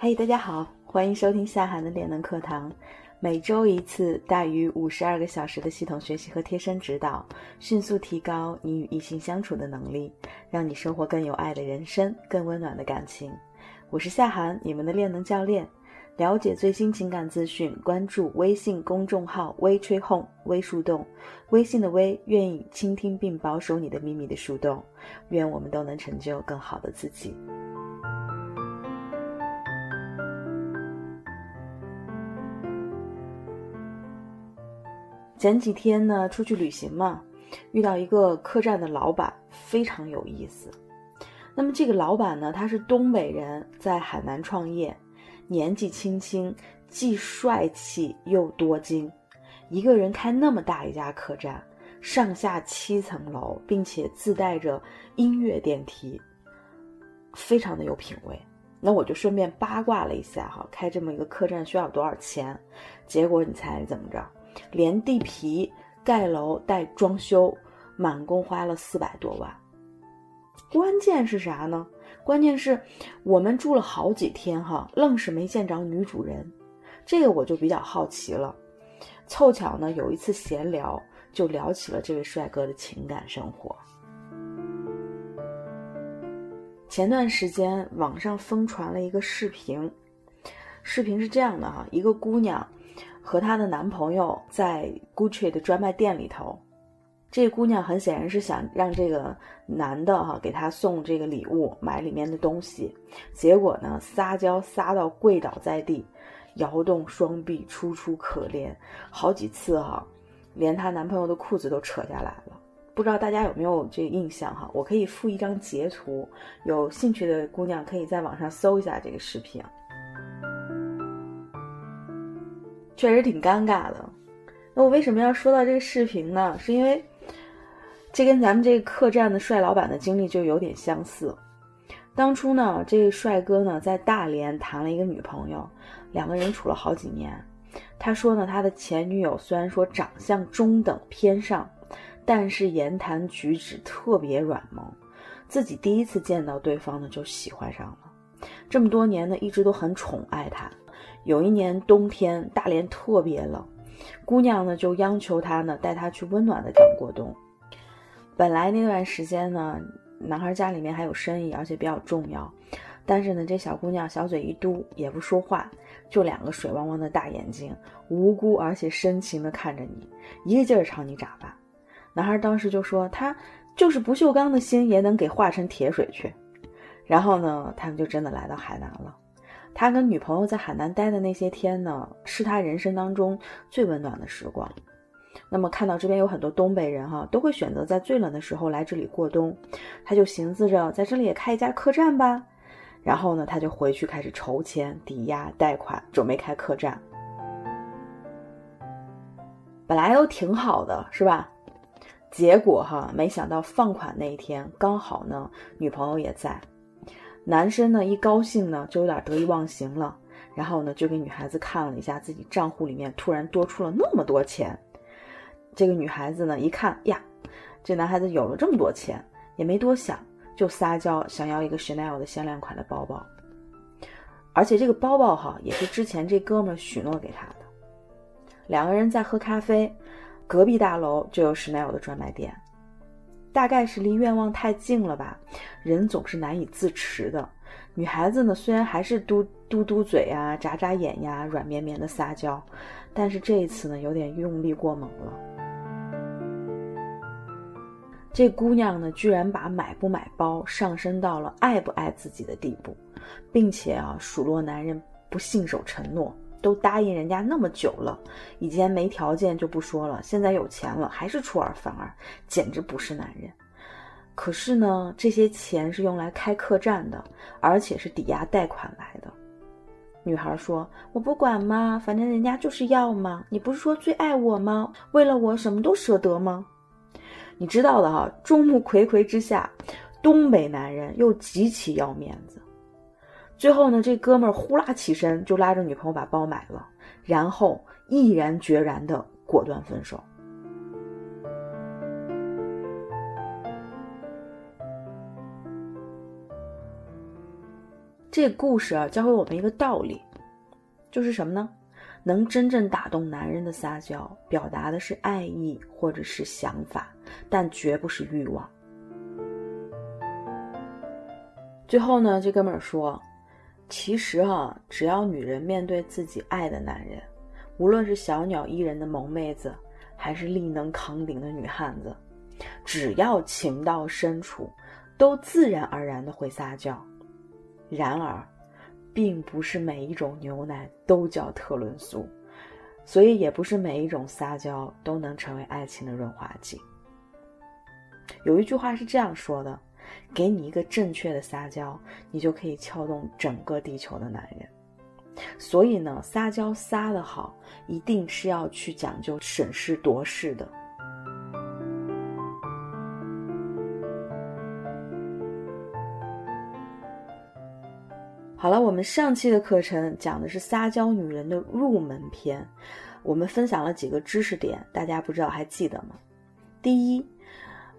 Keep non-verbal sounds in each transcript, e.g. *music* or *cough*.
嘿，大家好，欢迎收听夏涵的练能课堂，每周一次，大于五十二个小时的系统学习和贴身指导，迅速提高你与异性相处的能力，让你生活更有爱的人生，更温暖的感情。我是夏涵，你们的练能教练。了解最新情感资讯，关注微信公众号“微吹哄微树洞”，微信的微，愿意倾听并保守你的秘密的树洞。愿我们都能成就更好的自己。前几天呢，出去旅行嘛，遇到一个客栈的老板，非常有意思。那么这个老板呢，他是东北人，在海南创业，年纪轻轻，既帅气又多金，一个人开那么大一家客栈，上下七层楼，并且自带着音乐电梯，非常的有品位。那我就顺便八卦了一下哈，开这么一个客栈需要多少钱？结果你猜怎么着？连地皮、盖楼带装修，满共花了四百多万。关键是啥呢？关键是我们住了好几天哈，愣是没见着女主人。这个我就比较好奇了。凑巧呢，有一次闲聊，就聊起了这位帅哥的情感生活。前段时间网上疯传了一个视频，视频是这样的哈，一个姑娘。和她的男朋友在 Gucci 的专卖店里头，这姑娘很显然是想让这个男的哈给她送这个礼物，买里面的东西，结果呢撒娇撒到跪倒在地，摇动双臂，楚楚可怜，好几次哈，连她男朋友的裤子都扯下来了。不知道大家有没有这印象哈？我可以附一张截图，有兴趣的姑娘可以在网上搜一下这个视频。确实挺尴尬的。那我为什么要说到这个视频呢？是因为这跟咱们这个客栈的帅老板的经历就有点相似。当初呢，这个帅哥呢在大连谈了一个女朋友，两个人处了好几年。他说呢，他的前女友虽然说长相中等偏上，但是言谈举止特别软萌。自己第一次见到对方呢，就喜欢上了。这么多年呢，一直都很宠爱他。有一年冬天，大连特别冷，姑娘呢就央求他呢带她去温暖的地方过冬。本来那段时间呢，男孩家里面还有生意，而且比较重要，但是呢，这小姑娘小嘴一嘟，也不说话，就两个水汪汪的大眼睛，无辜而且深情的看着你，一个劲儿朝你眨巴。男孩当时就说：“他就是不锈钢的心也能给化成铁水去。”然后呢，他们就真的来到海南了。他跟女朋友在海南待的那些天呢，是他人生当中最温暖的时光。那么看到这边有很多东北人哈，都会选择在最冷的时候来这里过冬，他就寻思着在这里也开一家客栈吧。然后呢，他就回去开始筹钱、抵押、贷款，准备开客栈。本来都挺好的，是吧？结果哈，没想到放款那一天刚好呢，女朋友也在。男生呢，一高兴呢，就有点得意忘形了，然后呢，就给女孩子看了一下自己账户里面突然多出了那么多钱。这个女孩子呢，一看 *laughs* 呀，这男孩子有了这么多钱，也没多想，就撒娇想要一个 Chanel 的限量款的包包，而且这个包包哈，也是之前这哥们许诺给她的。两个人在喝咖啡，隔壁大楼就有 Chanel 的专卖店。大概是离愿望太近了吧，人总是难以自持的。女孩子呢，虽然还是嘟嘟嘟嘴呀、眨眨眼呀、软绵绵的撒娇，但是这一次呢，有点用力过猛了。这姑娘呢，居然把买不买包上升到了爱不爱自己的地步，并且啊，数落男人不信守承诺。都答应人家那么久了，以前没条件就不说了，现在有钱了还是出尔反尔，简直不是男人。可是呢，这些钱是用来开客栈的，而且是抵押贷款来的。女孩说：“我不管嘛，反正人家就是要嘛。你不是说最爱我吗？为了我什么都舍得吗？你知道的哈，众目睽睽之下，东北男人又极其要面子。”最后呢，这哥们儿呼啦起身就拉着女朋友把包买了，然后毅然决然的果断分手。这故事啊，教会我们一个道理，就是什么呢？能真正打动男人的撒娇，表达的是爱意或者是想法，但绝不是欲望。最后呢，这哥们儿说，其实啊，只要女人面对自己爱的男人，无论是小鸟依人的萌妹子，还是力能扛鼎的女汉子，只要情到深处，都自然而然的会撒娇。然而，并不是每一种牛奶都叫特仑苏，所以也不是每一种撒娇都能成为爱情的润滑剂。有一句话是这样说的。给你一个正确的撒娇，你就可以撬动整个地球的男人。所以呢，撒娇撒得好，一定是要去讲究审时度势的。好了，我们上期的课程讲的是撒娇女人的入门篇，我们分享了几个知识点，大家不知道还记得吗？第一。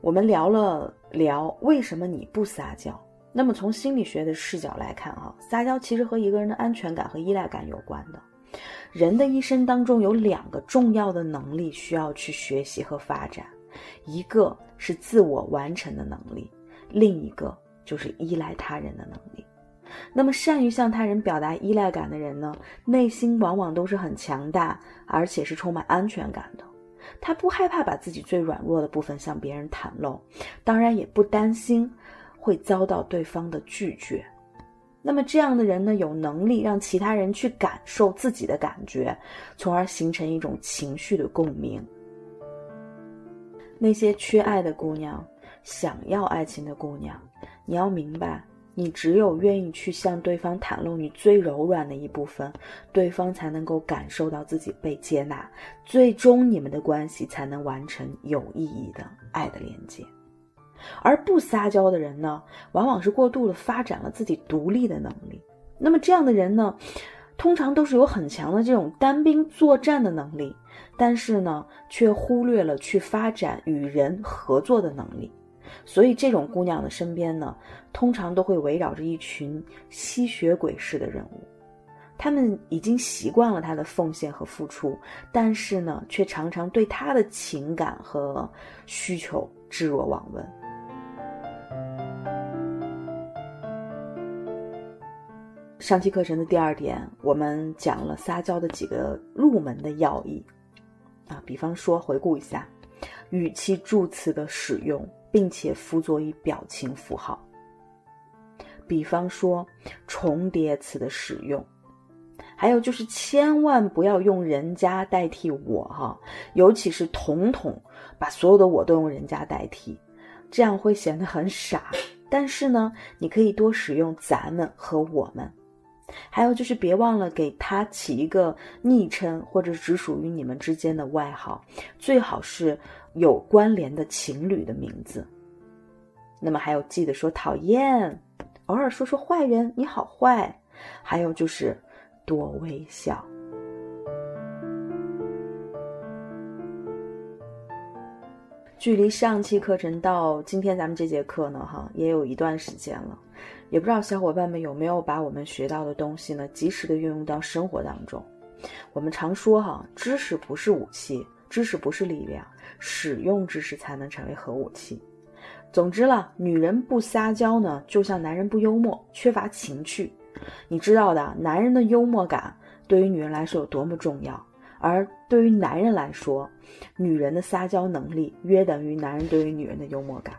我们聊了聊为什么你不撒娇。那么从心理学的视角来看，啊，撒娇其实和一个人的安全感和依赖感有关的。人的一生当中有两个重要的能力需要去学习和发展，一个是自我完成的能力，另一个就是依赖他人的能力。那么善于向他人表达依赖感的人呢，内心往往都是很强大，而且是充满安全感的。他不害怕把自己最软弱的部分向别人袒露，当然也不担心会遭到对方的拒绝。那么这样的人呢，有能力让其他人去感受自己的感觉，从而形成一种情绪的共鸣。那些缺爱的姑娘，想要爱情的姑娘，你要明白。你只有愿意去向对方袒露你最柔软的一部分，对方才能够感受到自己被接纳，最终你们的关系才能完成有意义的爱的连接。而不撒娇的人呢，往往是过度的发展了自己独立的能力。那么这样的人呢，通常都是有很强的这种单兵作战的能力，但是呢，却忽略了去发展与人合作的能力。所以，这种姑娘的身边呢，通常都会围绕着一群吸血鬼式的人物，他们已经习惯了她的奉献和付出，但是呢，却常常对她的情感和需求置若罔闻。上期课程的第二点，我们讲了撒娇的几个入门的要义，啊，比方说，回顾一下，语气助词的使用。并且辅佐以表情符号，比方说重叠词的使用，还有就是千万不要用人家代替我哈，尤其是统统把所有的我都用人家代替，这样会显得很傻。但是呢，你可以多使用咱们和我们，还有就是别忘了给他起一个昵称或者只属于你们之间的外号，最好是。有关联的情侣的名字，那么还有记得说讨厌，偶尔说说坏人，你好坏，还有就是多微笑。距离上期课程到今天咱们这节课呢，哈，也有一段时间了，也不知道小伙伴们有没有把我们学到的东西呢，及时的运用到生活当中。我们常说哈，知识不是武器。知识不是力量，使用知识才能成为核武器。总之了，女人不撒娇呢，就像男人不幽默，缺乏情趣。你知道的，男人的幽默感对于女人来说有多么重要，而对于男人来说，女人的撒娇能力约等于男人对于女人的幽默感。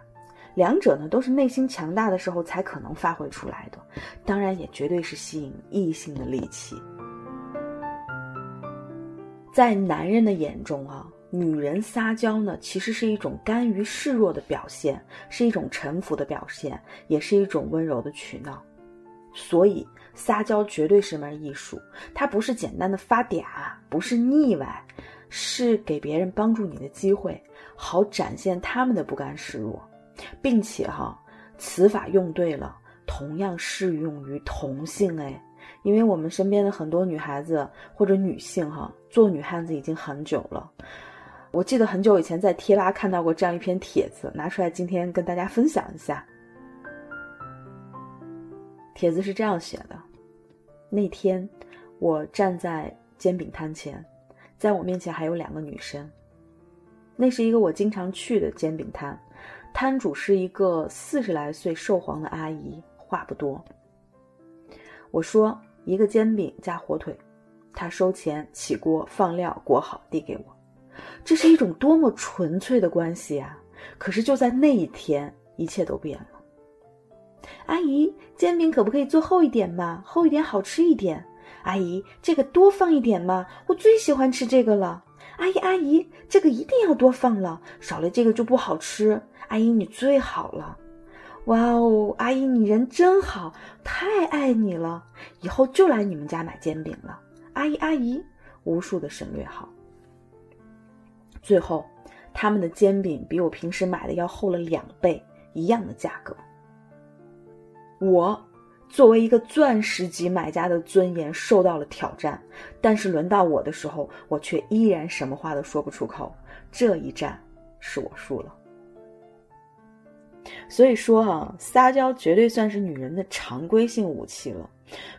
两者呢，都是内心强大的时候才可能发挥出来的，当然也绝对是吸引异性的利器。在男人的眼中啊，女人撒娇呢，其实是一种甘于示弱的表现，是一种臣服的表现，也是一种温柔的取闹。所以，撒娇绝对是门艺术，它不是简单的发嗲，不是腻歪，是给别人帮助你的机会，好展现他们的不甘示弱，并且哈，此法用对了，同样适用于同性哎。因为我们身边的很多女孩子或者女性哈，做女汉子已经很久了。我记得很久以前在贴吧看到过这样一篇帖子，拿出来今天跟大家分享一下。帖子是这样写的：那天我站在煎饼摊前，在我面前还有两个女生。那是一个我经常去的煎饼摊，摊主是一个四十来岁瘦黄的阿姨，话不多。我说一个煎饼加火腿，她收钱，起锅放料，裹好递给我。这是一种多么纯粹的关系啊！可是就在那一天，一切都变了。阿姨，煎饼可不可以做厚一点嘛？厚一点好吃一点。阿姨，这个多放一点嘛？我最喜欢吃这个了。阿姨，阿姨，这个一定要多放了，少了这个就不好吃。阿姨，你最好了，哇哦，阿姨你人真好，太爱你了，以后就来你们家买煎饼了。阿姨，阿姨，无数的省略号。最后，他们的煎饼比我平时买的要厚了两倍，一样的价格。我。作为一个钻石级买家的尊严受到了挑战，但是轮到我的时候，我却依然什么话都说不出口。这一战是我输了。所以说啊，撒娇绝对算是女人的常规性武器了。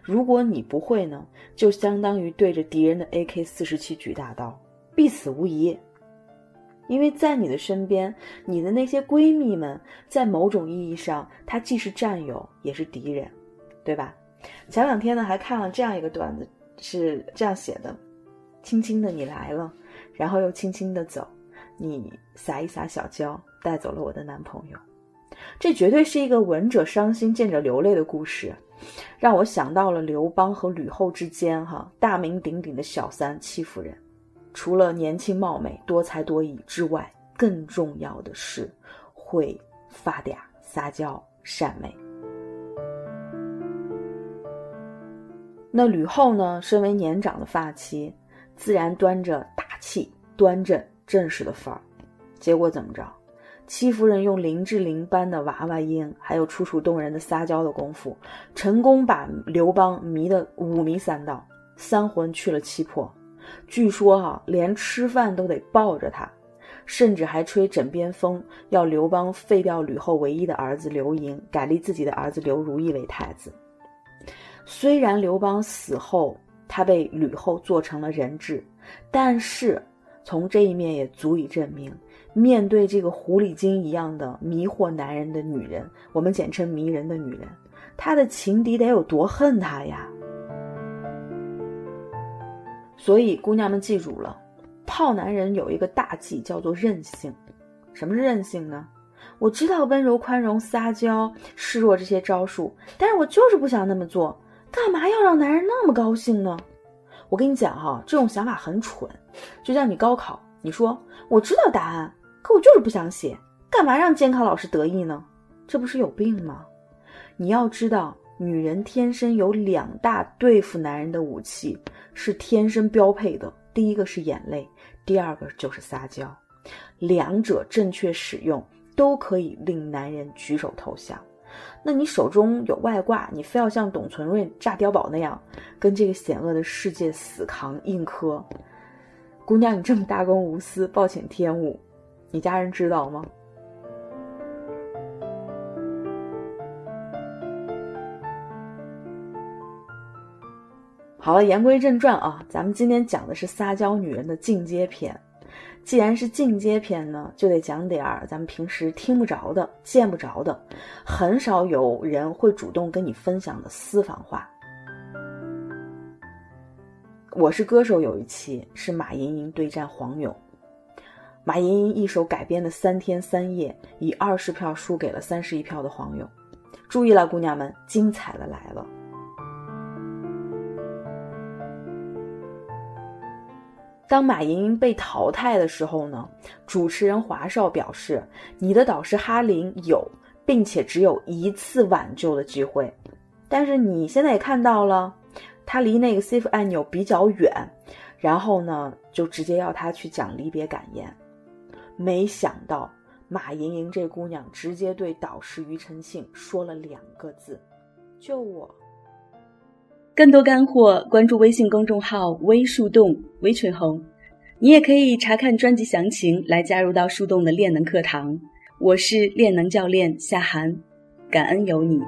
如果你不会呢，就相当于对着敌人的 AK 四十七举大刀，必死无疑。因为在你的身边，你的那些闺蜜们，在某种意义上，她既是战友，也是敌人。对吧？前两天呢，还看了这样一个段子，是这样写的：轻轻的你来了，然后又轻轻的走，你撒一撒小娇，带走了我的男朋友。这绝对是一个闻者伤心，见者流泪的故事，让我想到了刘邦和吕后之间，哈，大名鼎鼎的小三戚夫人，除了年轻貌美、多才多艺之外，更重要的是会发嗲、撒娇、善美。那吕后呢？身为年长的发妻，自然端着大气、端正、正式的范儿。结果怎么着？戚夫人用林志玲般的娃娃音，还有楚楚动人的撒娇的功夫，成功把刘邦迷得五迷三道，三魂去了七魄。据说啊，连吃饭都得抱着他，甚至还吹枕边风，要刘邦废掉吕后唯一的儿子刘盈，改立自己的儿子刘如意为太子。虽然刘邦死后，他被吕后做成了人质，但是从这一面也足以证明，面对这个狐狸精一样的迷惑男人的女人，我们简称迷人的女人，她的情敌得有多恨他呀？所以姑娘们记住了，泡男人有一个大忌，叫做任性。什么是任性呢？我知道温柔、宽容、撒娇、示弱这些招数，但是我就是不想那么做。干嘛要让男人那么高兴呢？我跟你讲哈，这种想法很蠢。就像你高考，你说我知道答案，可我就是不想写，干嘛让监考老师得意呢？这不是有病吗？你要知道，女人天生有两大对付男人的武器，是天生标配的。第一个是眼泪，第二个就是撒娇。两者正确使用，都可以令男人举手投降。那你手中有外挂，你非要像董存瑞炸碉堡那样，跟这个险恶的世界死扛硬磕？姑娘，你这么大公无私，暴殄天物，你家人知道吗？好了，言归正传啊，咱们今天讲的是撒娇女人的进阶篇。既然是进阶篇呢，就得讲点儿咱们平时听不着的、见不着的，很少有人会主动跟你分享的私房话。我是歌手有一期是马莹莹对战黄勇，马莹莹一首改编的三天三夜，以二十票输给了三十一票的黄勇。注意了，姑娘们，精彩的来了。当马莹莹被淘汰的时候呢，主持人华少表示：“你的导师哈林有，并且只有一次挽救的机会，但是你现在也看到了，他离那个 save 按钮比较远，然后呢，就直接要他去讲离别感言。没想到马莹莹这姑娘直接对导师庾澄庆说了两个字：救我。”更多干货，关注微信公众号“微树洞”微群红，你也可以查看专辑详情来加入到树洞的练能课堂。我是练能教练夏涵，感恩有你。